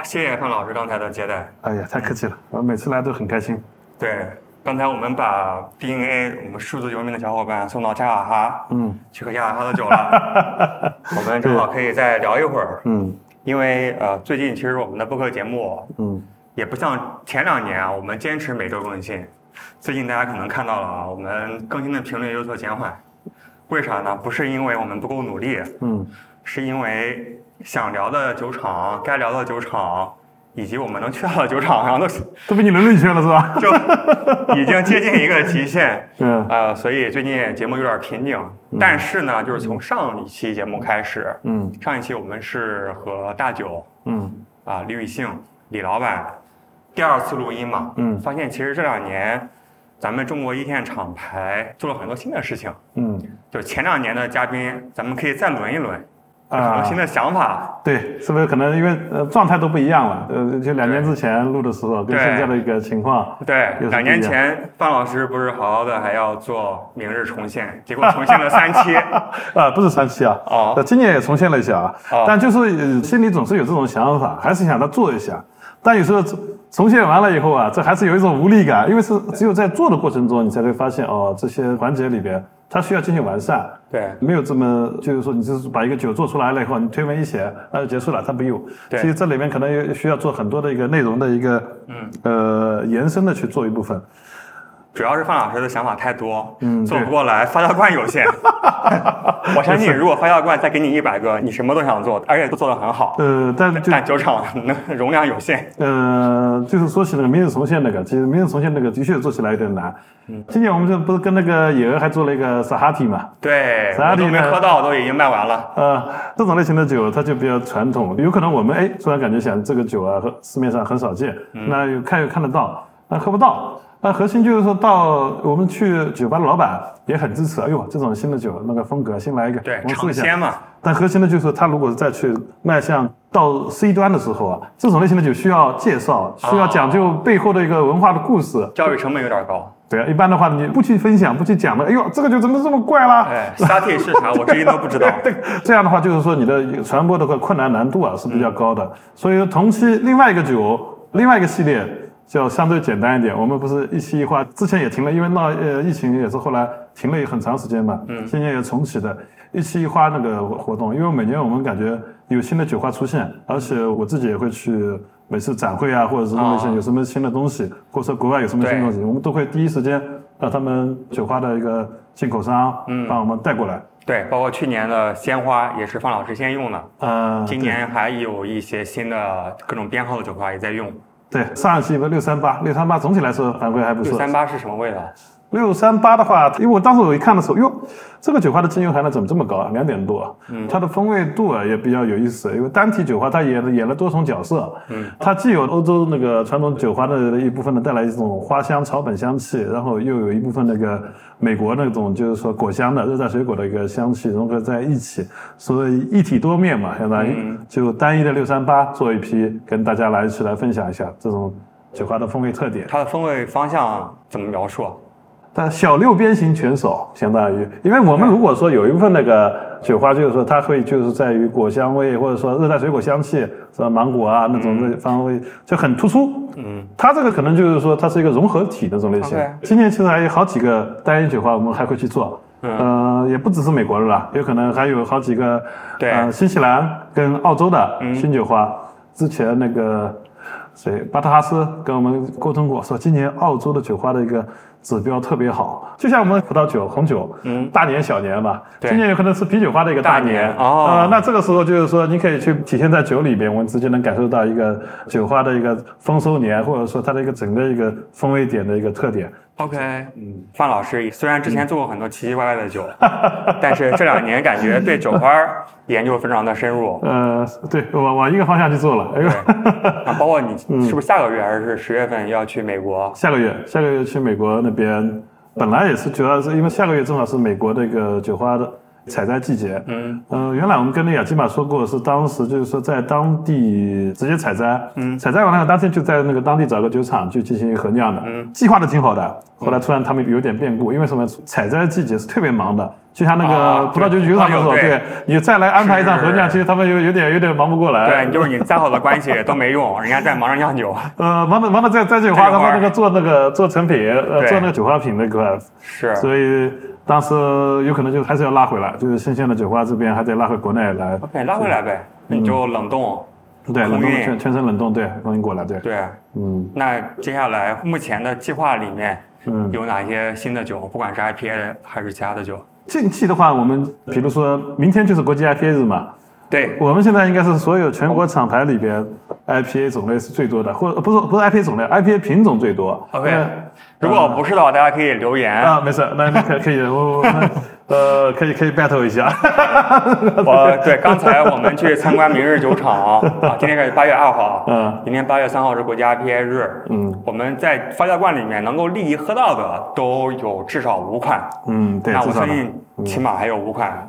谢谢范老师刚才的接待。哎呀，太客气了，我每次来都很开心。对，刚才我们把 DNA 我们数字游民的小伙伴送到加尔哈，嗯 去喝加尔哈的酒了。我们正好可以再聊一会儿，嗯因为呃，最近其实我们的播客节目嗯也不像前两年啊，我们坚持每周更新。最近大家可能看到了啊，我们更新的频率有所减缓。为啥呢？不是因为我们不够努力，嗯是因为想聊的酒厂、该聊的酒厂，以及我们能去到的酒厂，然后都 都被你轮进去了是吧？就已经接近一个极限。嗯呃，所以最近节目有点瓶颈。但是呢，就是从上一期节目开始，嗯上一期我们是和大九嗯啊、李宇信、李老板第二次录音嘛，嗯发现其实这两年咱们中国一线厂牌做了很多新的事情。嗯就前两年的嘉宾，咱们可以再轮一轮，啊多新的想法。对，是不是可能因为呃状态都不一样了？呃，就两年之前录的时候跟现在的一个情况，对两年前范老师不是好好的还要做明日重现，结果重现了三期。啊，不是三期啊，哦呃，今年也重现了一下啊，哦但就是呃心里总是有这种想法，还是想他做一下，但有时候重重现完了以后啊，这还是有一种无力感，因为是只有在做的过程中，你才会发现哦，这些环节里边它需要进行完善，对。没有这么就是说你就是把一个酒做出来了以后，你推文一写，那就结束了，它没有，对。其实这里面可能有需要做很多的一个内容的一个嗯。呃延伸的去做一部分，主要是范老师的想法太多，嗯做不过来，发酵罐有限。我相信，如果发酵罐再给你一百个，你什么都想做，而且都做得很好。呃，但就但酒厂 能容量有限。呃，就是说起那个明日重现那个，其实明日重现那个的确做起来有点难。嗯今年我们这不是跟那个野鹅还做了一个萨哈提嘛？对，萨哈提没喝到，都已经卖完了。呃，这种类型的酒它就比较传统，有可能我们哎突然感觉想这个酒啊，和市面上很少见，嗯那有看又看得到，那喝不到。那核心就是说到我们去酒吧的老板也很支持，哎呦，这种新的酒那个风格新来一个，对，我们试一下。尝鲜嘛。但核心的就是，他如果是再去迈向到 C 端的时候啊，这种类型的酒需要介绍，需要讲究背后的一个文化的故事。教育成本有点高。对啊，一般的话你不去分享，不去讲的，哎呦，这个酒怎么这么怪啦？哎 a t 是啥？我至今都不知道。对，这样的话就是说你的传播的个困难难度啊是比较高的。所以同期另外一个酒，另外一个系列就相对简单一点。我们不是一期一花，之前也停了，因为闹呃疫情也是后来停了很长时间嘛。嗯。今年也重启的一期一花那个活动，因为每年我们感觉有新的酒花出现，而且我自己也会去。每次展会啊，或者是那些哦有什么新的东西，或者说国外有什么新东西，我们都会第一时间让他们酒花的一个进口商，嗯，帮我们带过来。对，包括去年的鲜花也是方老师先用的，呃，今年还有一些新的各种编号的酒花也在用。对，上一期的六三八，六三八总体来说反馈还不错。六三八是什么味道？六三八的话，因为我当时我一看的时候，哟，这个酒花的精油含量怎么这么高啊？两点多。嗯，它的风味度啊也比较有意思，因为单体酒花它演了演了多重角色。嗯，它既有欧洲那个传统酒花的一部分的带来一种花香、草本香气，然后又有一部分那个美国那种就是说果香的热带水果的一个香气融合在一起，所以一体多面嘛，相当于就单一的六三八做一批，跟大家来一起来分享一下这种酒花的风味特点。它的风味方向怎么描述？啊但小六边形拳手，相当于，因为我们如果说有一部分那个酒花，就是说它会就是在于果香味，或者说热带水果香气，是吧？芒果啊那种那方味就很突出。嗯，它这个可能就是说它是一个融合体那种类型。今年其实还有好几个单一酒花，我们还会去做。呃，也不只是美国的啦，有可能还有好几个，对呃，新西兰跟澳洲的新酒花。之前那个谁，巴特哈斯跟我们沟通过，说今年澳洲的酒花的一个指标特别好，就像我们葡萄酒、红酒，嗯，大年小年嘛，今年有可能是啤酒花的一个大大年。年哦。呃那这个时候就是说，你可以去体现在酒里边，我们直接能感受到一个酒花的一个丰收年，或者说它的一个整个一个风味点的一个特点。OK，嗯，范老师虽然之前做过很多奇奇怪怪的酒，但是这两年感觉对酒花研究非常的深入。呃，对，往往一个方向去做了。哎呦，那，包括你是不是下个月还是十月份要去美国？下个月，下个月去美国那边，本来也是主要是因为下个月正好是美国那个酒花的。采摘季节，嗯，呃，原来我们跟那雅基玛说过，是当时就是说在当地直接采摘，嗯，采摘完了当天就在那个当地找个酒厂去进行合酿的，嗯，计划的挺好的，后来突然他们有点变故，因为什么？采摘季节是特别忙的，就像那个葡萄酒酒厂说，对，你再来安排一场合酿，其实他们有有点有点忙不过来，对，就是你再好的关系都没用，人家在忙着酿酒，呃，忙着忙着在在酒花，他们那个做那个做成品，呃，做那个酒花品那个，是，所以。当时有可能就还是要拉回来，就是新鲜的酒花这边还得拉回国内来。OK，拉回来呗，你就冷冻，对，冷冻全全身冷冻，对，供应过来，对。对，嗯。那接下来目前的计划里面，嗯，有哪些新的酒？不管是 IPA 还是其他的酒？近期的话，我们比如说明天就是国际 IPA 日嘛。对，我们现在应该是所有全国厂牌里边 IPA 种类是最多的，或者不是不是 IPA 种类，IPA 品种最多。OK，如果不是的话，大家可以留言啊，没事，那可可以，我呃可以可以 battle 一下。我对，刚才我们去参观明日酒厂 啊，今天是八月二号，嗯，明天八月三号是国家 IPA 日，嗯，我们在发酵罐里面能够立即喝到的都有至少五款，嗯，对，那我相信起码还有五款。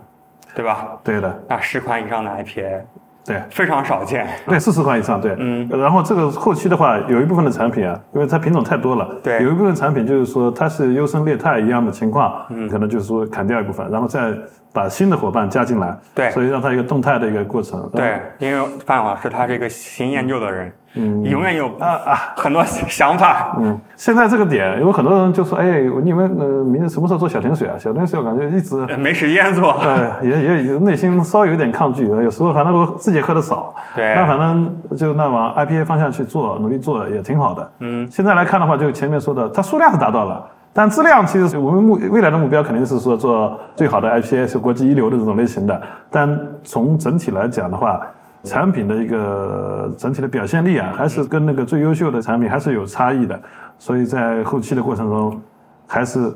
对吧？对的。那十款以上的 IPA，对，非常少见。对，四十款以上，对。嗯。然后这个后期的话，有一部分的产品啊，因为它品种太多了，对，有一部分产品就是说它是优胜劣汰一样的情况，嗯，可能就是说砍掉一部分，然后再。把新的伙伴加进来，对，所以让它一个动态的一个过程。对，因为范老师他是一个新研究的人，嗯，永远有啊啊很多想法。嗯，现在这个点，有很多人就说，哎，你们呃，明天什么时候做小甜水啊？小甜水我感觉一直没时间做，对，也也有内心稍微有点抗拒。有时候反正我自己喝的少，对，那反正就那往 IPA 方向去做，努力做也挺好的。嗯，现在来看的话，就前面说的，它数量是达到了。但质量其实我们目未来的目标肯定是说做最好的 IPA 是国际一流的这种类型的。但从整体来讲的话，产品的一个整体的表现力啊，还是跟那个最优秀的产品还是有差异的。所以在后期的过程中，还是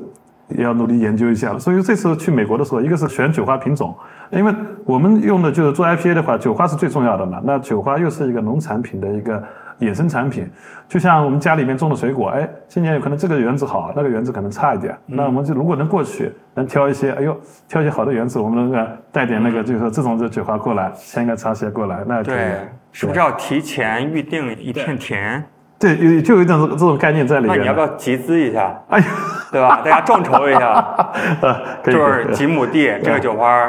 要努力研究一下。所以这次去美国的时候，一个是选酒花品种，因为我们用的就是做 IPA 的话，酒花是最重要的嘛。那酒花又是一个农产品的一个。衍生产品，就像我们家里面种的水果，哎，今年有可能这个园子好，那个园子可能差一点。那我们就如果能过去，能挑一些，哎呦，挑一些好的园子，我们能够带点那个，就是说这种的菊花过来，签个茶协过来，那对，是不是要提前预定一片田？对，有就有一种这种概念在里面。那你要不要集资一下？哎呀，对吧？大家众筹一下，就是几亩地，这个酒花。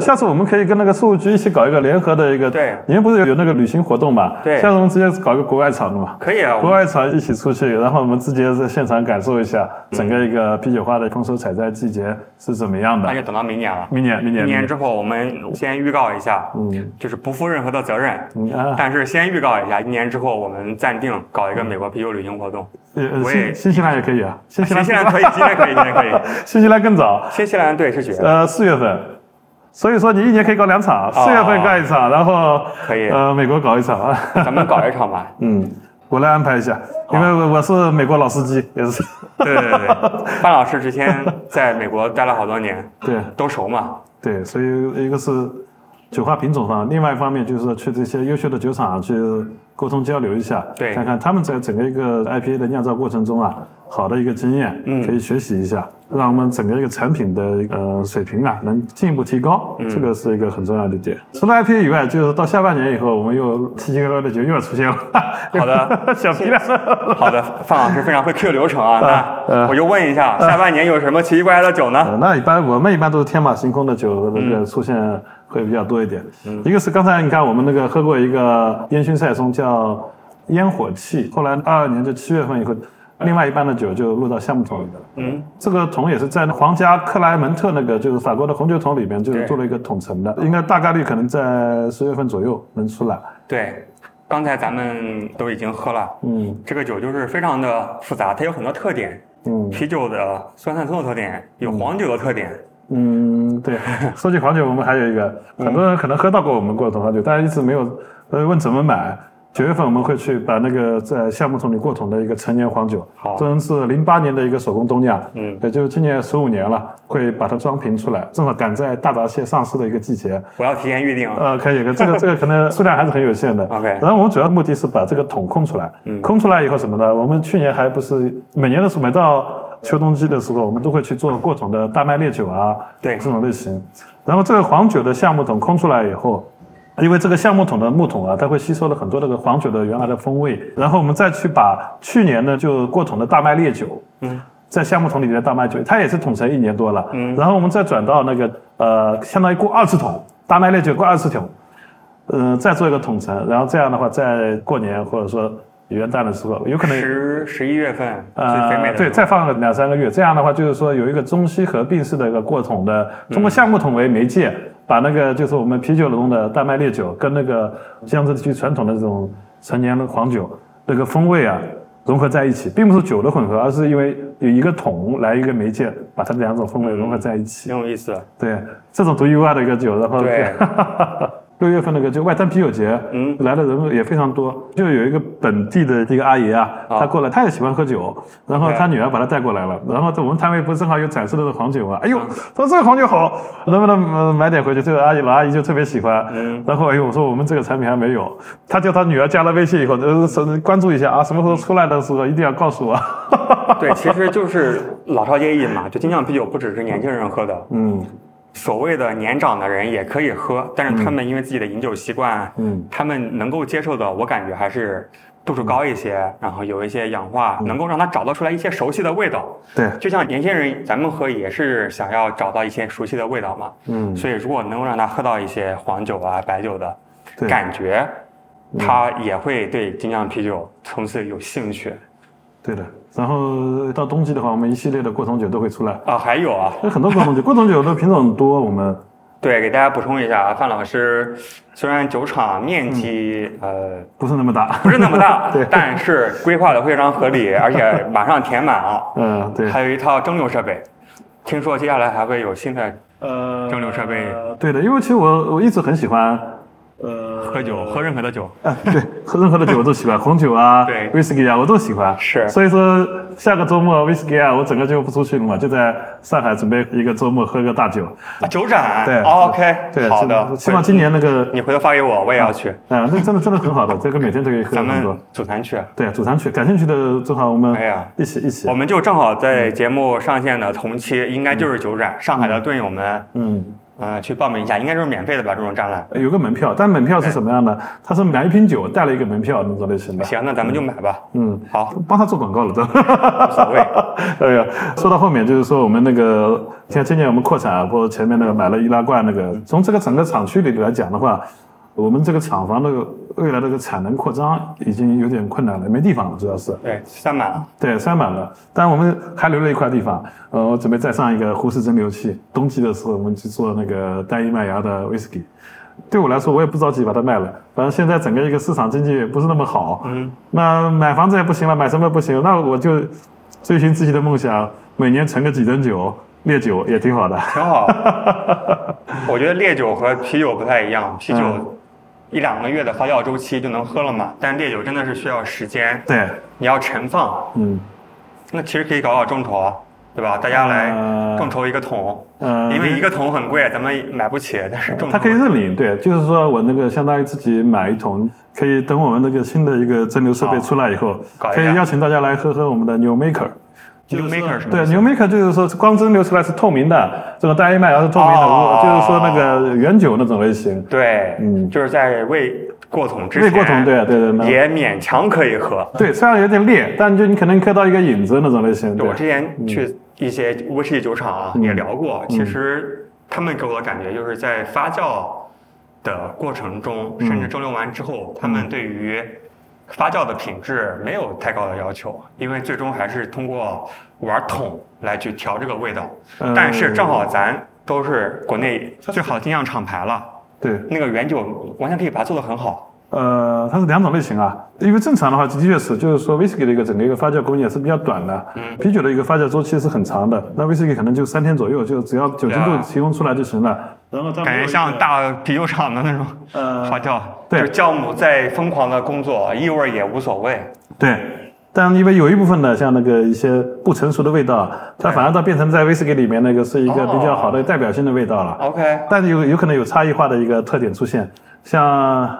下次我们可以跟那个事务局一起搞一个联合的一个，对，你们不是有有那个旅行活动嘛？对，下次我们直接搞一个国外场的嘛？可以啊，国外场一起出去，然后我们直接在现场感受一下整个一个啤酒花的丰收采摘季节是怎么样的。那就等到明年了。明年，明年，明年之后我们先预告一下，嗯，就是不负任何的责任，嗯，但是先预告一下，一年之后我们暂定搞一个美国啤酒旅行活动。我也新西兰也可以啊，新西兰可以，今天可以，今天可以。新西兰更早，新西兰对是几月？呃，四月份。所以说你一年可以搞两场，四月份搞一场，然后可以呃美国搞一场啊，咱们搞一场吧。嗯，我来安排一下，因为我是美国老司机，也是。对对对，范老师之前在美国待了好多年，对，都熟嘛。对，所以一个是酒花品种上，另外一方面就是去这些优秀的酒厂去沟通交流一下，对，看看他们在整个一个 IPA 的酿造过程中啊，好的一个经验，嗯，可以学习一下。让我们整个一个产品的呃水平啊，能进一步提高，这个是一个很重要的点。除了 IPA 以外，就是到下半年以后，我们又奇奇怪怪的酒又要出现了。好的，小皮了。好的，范老师 非常会 Q 流程啊。那呃我就问一下，下半年有什么奇奇怪怪的酒呢？那一般我们一般都是天马行空的酒那个出现会比较多一点。嗯一个是刚才你看我们那个喝过一个烟熏赛松叫烟火气，后来二二年就七月份以后。另外一半的酒就落到橡木桶里面了。嗯，这个桶也是在皇家克莱门特那个就是法国的红酒桶里面，就是做了一个桶陈的，应该大概率可能在十月份左右能出来。对，刚才咱们都已经喝了。嗯，这个酒就是非常的复杂，它有很多特点。嗯，啤酒的酸酸松的特点，有黄酒的特点。嗯，对。说起黄酒，我们还有一个，很多人可能喝到过我们过的桶黄酒，但是一直没有呃问怎么买。九月份我们会去把那个在橡木桶里过桶的一个陈年黄酒，好这是零八年的一个手工东酿，嗯也就是今年十五年了，会把它装瓶出来，正好赶在大闸蟹上市的一个季节。我要提前预定啊。呃，可以，这个这个可能 数量还是很有限的。OK 然后我们主要目的是把这个桶空出来，嗯空出来以后什么呢？我们去年还不是每年的时候，每到秋冬季的时候，我们都会去做过桶的大麦烈酒啊，对这种类型。然后这个黄酒的橡木桶空出来以后。因为这个橡木桶的木桶啊，它会吸收了很多这个黄酒的原来的风味，然后我们再去把去年呢就过桶的大麦烈酒，嗯，在橡木桶里面的大麦酒，它也是桶陈一年多了，嗯然后我们再转到那个呃，相当于过二次桶，大麦烈酒过二次桶，嗯、再做一个桶陈，然后这样的话，在过年或者说元旦的时候，有可能十十一月份是肥美呃，对，再放个两三个月，这样的话就是说有一个中西合并式的一个过桶的，通过橡木桶为媒介，把那个就是我们啤酒中的大麦烈酒跟那个江浙地区传统的这种陈年的黄酒那个风味啊融合在一起，并不是酒的混合，而是因为有一个桶来一个媒介，把它两种风味融合在一起。挺有意思。对，这种独一无二的一个酒，然后对 六月份那个就外滩啤酒节，嗯来的人也非常多。就有一个本地的一个阿姨啊，啊她过来，她也喜欢喝酒，然后她女儿把她带过来了，然后在我们摊位不是正好有展示的这个黄酒嘛？哎呦，嗯说这个黄酒好，能不能呃买点回去？这个阿姨老阿姨就特别喜欢。嗯然后哎呦，我说我们这个产品还没有，她叫她女儿加了微信以后，呃，是关注一下啊，什么时候出来的时候一定要告诉我。对，其实就是老少皆宜嘛，就精酿啤酒不只是年轻人喝的，嗯所谓的年长的人也可以喝，但是他们因为自己的饮酒习惯，嗯。他们能够接受的，我感觉还是度数高一些，然后有一些氧化，能够让他找到出来一些熟悉的味道。对，就像年轻人，咱们喝也是想要找到一些熟悉的味道嘛。嗯。所以如果能够让他喝到一些黄酒啊、白酒的对。感觉，他也会对精酿啤酒从此有兴趣。对的。然后到冬季的话，我们一系列的过桶酒都会出来。啊。还有啊，有很多过桶酒，过桶酒的品种多，我们对，给大家补充一下啊，范老师虽然酒厂面积、呃不是那么大。不是那么大 对，但是规划的非常合理，而且马上填满了，嗯，对。还有一套蒸馏设备。听说接下来还会有新的呃蒸馏设备对的，因为其实我我一直很喜欢，呃，喝酒，喝任何的酒。啊，对，喝任何的酒我都喜欢，红酒啊，对威士忌啊，我都喜欢。是所以说下个周末威士忌啊，我整个就不出去了嘛，就在上海准备一个周末喝个大酒。啊，酒展，对哦，OK，对，好的，希望今年那个，你回头发给我，我也要去，啊，那真的真的很好的，这个每天都可以喝咱很多们。组团去。对，组团去，感兴趣的正好我们哎呀一起一起我。们就正好在节目上线的同期，应该就是酒展，上海的队友们，嗯，呃，去报名一下，应该就是免费的吧？这种展览。有个门票，但门票是什么样的？他是买一瓶酒带了一个门票那种类型的。行，那咱们就买吧。嗯，好，帮他做广告了都。无所谓。哎呀，说到后面就是说我们那个，像今年我们扩产，或者前面那个买了易拉罐那个，从这个整个厂区里来讲的话，我们这个厂房的未来这个产能扩张已经有点困难了，没地方了，主要是。对，塞满了。对，塞满了，但我们还留了一块地方，呃，我准备再上一个呼式蒸馏器。冬季的时候，我们去做那个单一麦芽的威士忌。对我来说，我也不着急把它卖了，反正现在整个一个市场经济也不是那么好，嗯，那买房子也不行了，买什么不行？那我就追寻自己的梦想，每年存个几吨酒，烈酒也挺好的。挺好。我觉得烈酒和啤酒不太一样，啤酒嗯一两个月的发酵周期就能喝了嘛，但烈酒真的是需要时间，对，你要陈放。嗯，那其实可以搞搞众筹啊，对吧？大家来呃众筹一个桶，呃，因为一个桶很贵，咱们买不起，但是众筹它可以认领，对，就是说我那个相当于自己买一桶，可以等我们那个新的一个蒸馏设备出来以后，可以邀请大家来喝喝我们的 New Maker。New Maker 是吗？对，New Maker 就是说光蒸馏出来是透明的，这个单一麦芽是透明的，哦就是说那个原酒那种类型。对，嗯就是在未过桶之前，未过桶对对对也勉强可以喝。对，虽然有点烈，但就你可能喝到一个影子那种类型。我之前去一些威士忌酒厂啊，嗯也聊过，其实他们给我的感觉就是在发酵的过程中，嗯甚至蒸馏完之后，他们对于发酵的品质没有太高的要求，因为最终还是通过玩桶来去调这个味道。嗯但是正好咱都是国内最好的精酿厂牌了，对，那个原酒完全可以把它做得很好。呃，它是两种类型啊。因为正常的话，的确是，就是说威士忌的一个整个一个发酵工艺是比较短的，嗯啤酒的一个发酵周期是很长的。那威士忌可能就三天左右，就只要酒精度提供出来就行了。然后它感觉像大啤酒厂的那种呃发酵，对就酵母在疯狂的工作，异味也无所谓。对，但因为有一部分呢，像那个一些不成熟的味道，它反而到变成在威士忌里面那个是一个比较好的代表性的味道了。OK，但有有可能有差异化的一个特点出现，像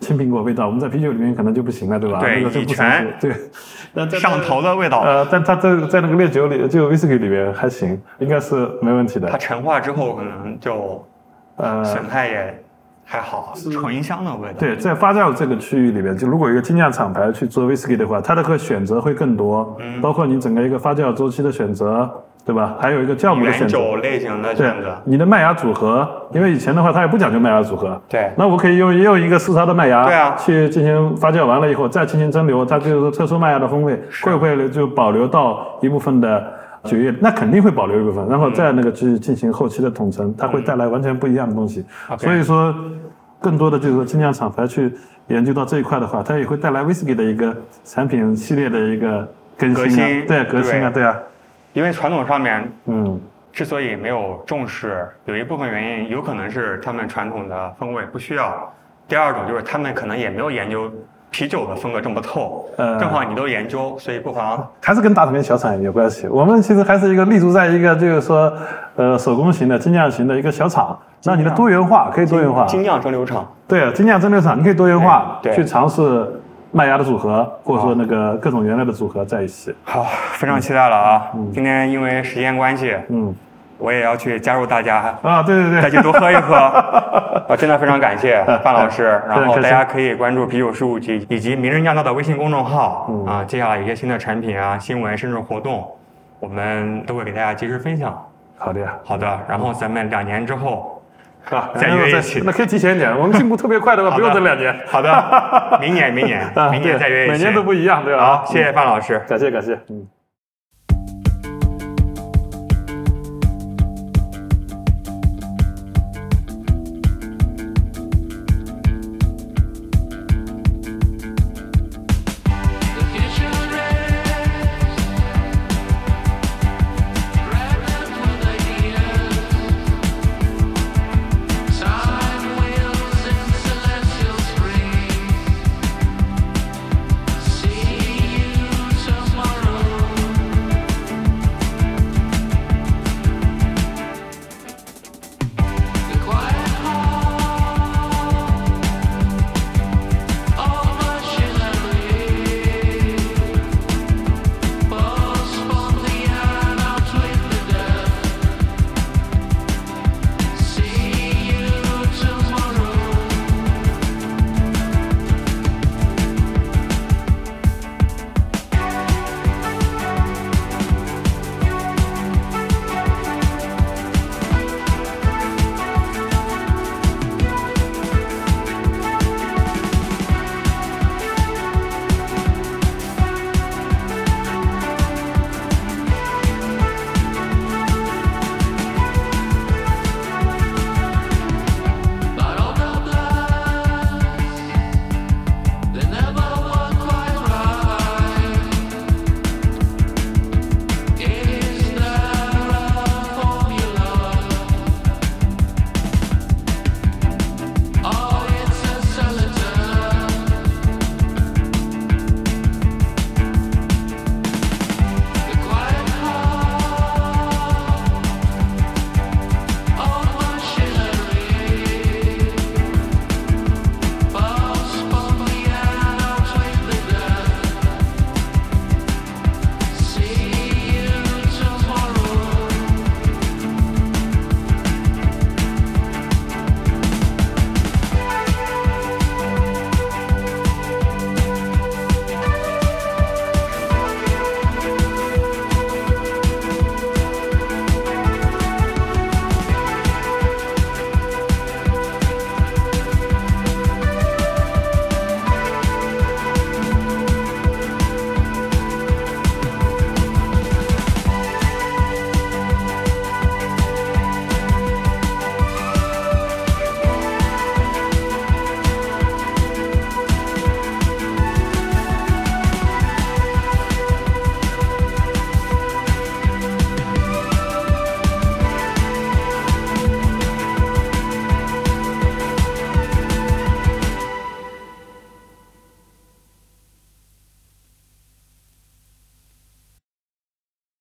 青苹果味道，我们在啤酒里面可能就不行了，对吧？对那个就不成熟。对，但在上头的味道，呃，但它在在那个烈酒里，就威士忌里面还行，应该是没问题的。它陈化之后可能就呃，形态也还好，醇香的味道。对，在发酵这个区域里面，就如果一个精酿厂牌去做威士忌的话，它的个选择会更多，嗯包括你整个一个发酵周期的选择，对吧？还有一个酵母的选择。酒类型的对选择，，你的麦芽组合，因为以前的话它也不讲究麦芽组合，对。那我可以用用一个四槽的麦芽，对啊去进行发酵完了以后再进行蒸馏，它就是特殊麦芽的风味，会不会就保留到一部分的酒液？那肯定会保留一部分，然后再那个去进行后期的统称，它会带来完全不一样的东西。所以说，更多的就是说精酿厂牌去研究到这一块的话，它也会带来威士忌的一个产品系列的一个更新啊，对革新啊，对。对啊，因为传统上面嗯。之所以没有重视，有一部分原因有可能是他们传统的风味不需要，第二种就是他们可能也没有研究啤酒的风格这么透，呃正好你都研究，所以不妨还是跟大厂跟小厂有关系。我们其实还是一个立足在一个就是说，呃，手工型的精酿型的一个小厂，让你的多元化可以多元化。精酿蒸馏厂。对，啊精酿蒸馏厂你可以多元化去尝试麦芽的组合，或者说那个各种原料的组合在一起。好，非常期待了啊！今天因为时间关系，嗯，我也要去加入大家，啊，对对对，再去多喝一喝。啊，真的非常感谢 范老师。然后大家可以关注啤酒事务局以及名人酿造的微信公众号嗯啊，接下来有一些新的产品啊、新闻甚至活动，我们都会给大家及时分享。好的呀。好的，然后咱们两年之后，啊，再约一起那可以提前一点，我们进步特别快的话，不用等两年。好的，明年明年 啊，明年再约一起。每年都不一样，对吧？好，谢谢范老师。感谢感谢，嗯。